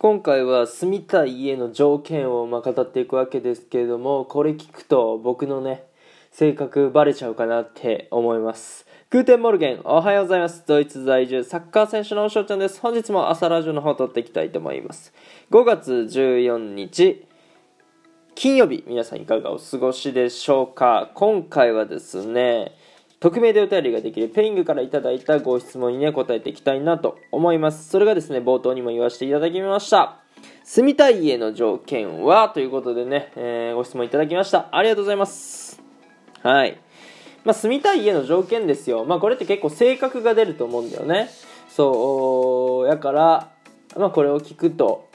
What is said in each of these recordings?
今回は住みたい家の条件をまあ語っていくわけですけれどもこれ聞くと僕のね性格バレちゃうかなって思います。 Guten Morgen おはようございます。ドイツ在住サッカー選手のおしょうちゃんです。本日も朝ラジオの方を録っていきたいと思います。5月14日金曜日皆さんいかがお過ごしでしょうか？今回はですね匿名でお便りができる Peing からいただいたご質問にね答えていきたいなと思います。それがですね冒頭にも言わせていただきました。住みたい家の条件は？ということでね、えー、ご質問いただきました。ありがとうございます。はい。まあ、住みたい家の条件ですよ。まあこれって結構性格が出ると思うんだよね。そうやからまあこれを聞くと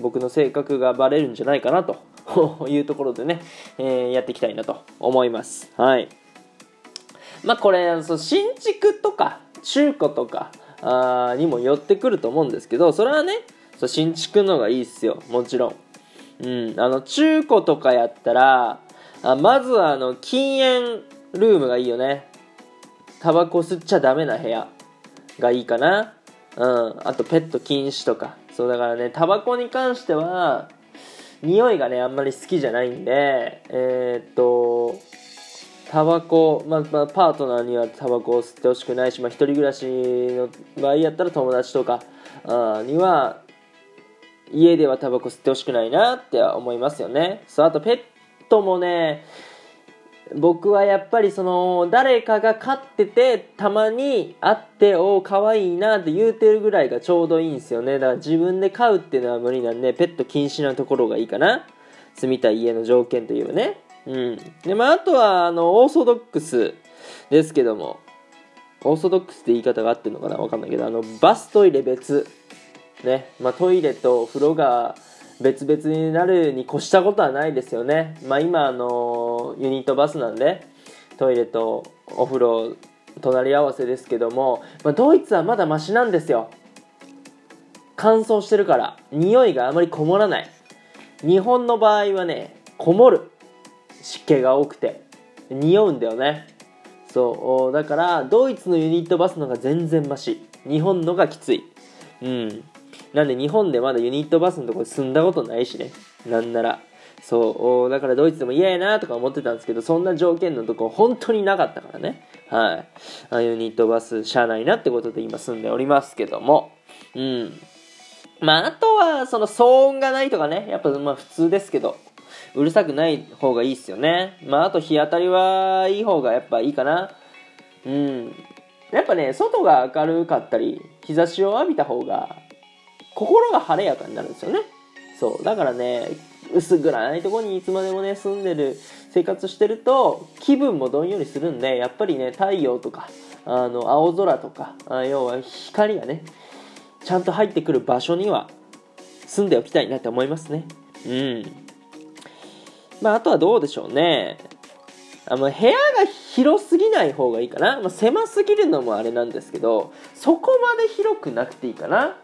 僕の性格がバレるんじゃないかなと。いうところでね、えー、やっていきたいなと思います。はい。まあこれそう新築とか中古とかあにも寄ってくると思うんですけどそれはねそ新築の方がいいっすよ。もちろん。うん。あの中古とかやったらあまずはあの禁煙ルームがいいよね。タバコ吸っちゃダメな部屋がいいかな。うん。あとペット禁止とか。そうだからねタバコに関しては匂いがねあんまり好きじゃないんでえー、っとタバコ、まあ、まあ、パートナーにはタバコを吸ってほしくないし、まあ、一人暮らしの場合やったら友達とかあには家ではタバコ吸ってほしくないなっては思いますよね。そうあとペットもね僕はやっぱりその誰かが飼っててたまに会っておお可愛いなって言うてるぐらいがちょうどいいんですよね。だから自分で飼うっていうのは無理なんでペット禁止なところがいいかな。住みたい家の条件といえばね。うん。でまああとはあのオーソドックスですけども。オーソドックスって言い方が合ってるのかな？わかんないけど。あのバストイレ別。ね。まあトイレと風呂が別々になるに越したことはないですよね。まあ今あのユニットバスなんでトイレとお風呂隣り合わせですけども、まあ、ドイツはまだマシなんですよ。乾燥してるから。匂いがあまりこもらない。日本の場合はねこもる。湿気が多くて匂うんだよね。そう。だからドイツのユニットバスのが全然マシ。日本のがきつい。うん。なんで日本でまだユニットバスのところ住んだことないしね。なんなら。そう。だからドイツでも嫌やなとか思ってたんですけどそんな条件のとこ本当になかったからね。はい。ユニットバス車内なってことで今住んでおりますけども。うん。まああとはその騒音がないとかね。やっぱまあ普通ですけど。うるさくない方がいいっすよね。まあ、あと日当たりはいい方がやっぱいいかな。うん。やっぱね、外が明るかったり、日差しを浴びた方が、心が晴れやかになるんですよね。そう。だからね、薄暗いとこにいつまでもね、住んでる、生活してると、気分もどんよりするんで、やっぱりね、太陽とか、あの、青空とか、あ要は光がね、ちゃんと入ってくる場所には、住んでおきたいなって思いますね。うん。まあ、あとはどうでしょうね。あの部屋が広すぎない方がいいかな、まあ、狭すぎるのもあれなんですけどそこまで広くなくていいかな。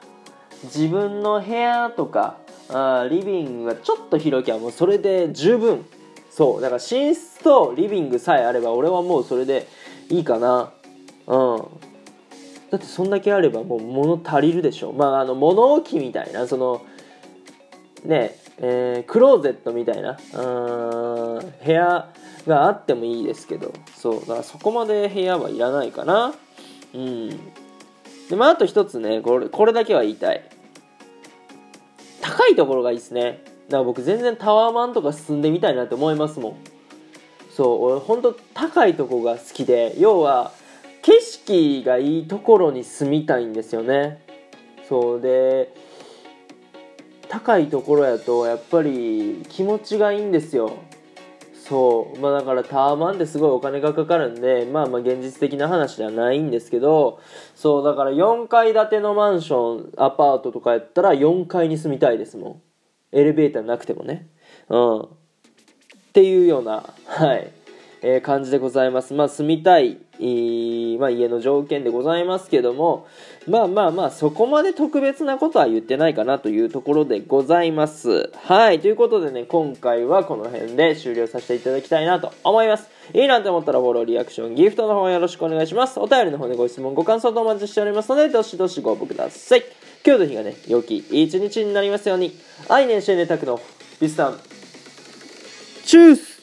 自分の部屋とかあリビングがちょっと広きゃもうそれで十分。そう。だから寝室とリビングさえあれば俺はもうそれでいいかな。うん。だってそんだけあればもう物足りるでしょ。まああの物置みたいなそのねえー、クローゼットみたいな部屋があってもいいですけどそうだからそこまで部屋はいらないかな。うん。でまああと一つねこれこれだけは言いたい。高いところがいいですね。だから僕全然タワーマンとか進んでみたいなって思いますもん。そう俺ほんと高いとこが好きで要は景色がいいところに住みたいんですよね。そうで高いところやとやっぱり気持ちがいいんですよ。そう。まあだからタワーマンですごいお金がかかるんでまあまあ現実的な話ではないんですけどそうだから4階建てのマンションアパートとかやったら4階に住みたいですもん。エレベーターなくてもね。うん。っていうようなはい。え感じでございます。まあ、住みたい、えーまあ、家の条件でございますけども、まあまあまあ、そこまで特別なことは言ってないかなというところでございます。はい、ということでね、今回はこの辺で終了させていただきたいなと思います。いいなと思ったらフォロー、リアクション、ギフトの方よろしくお願いします。お便りの方でご質問、ご感想とお待ちしておりますので、どしどしご応募ください。今日の日がね、良き一日になりますように。愛年シェネタクのビスタン。チュース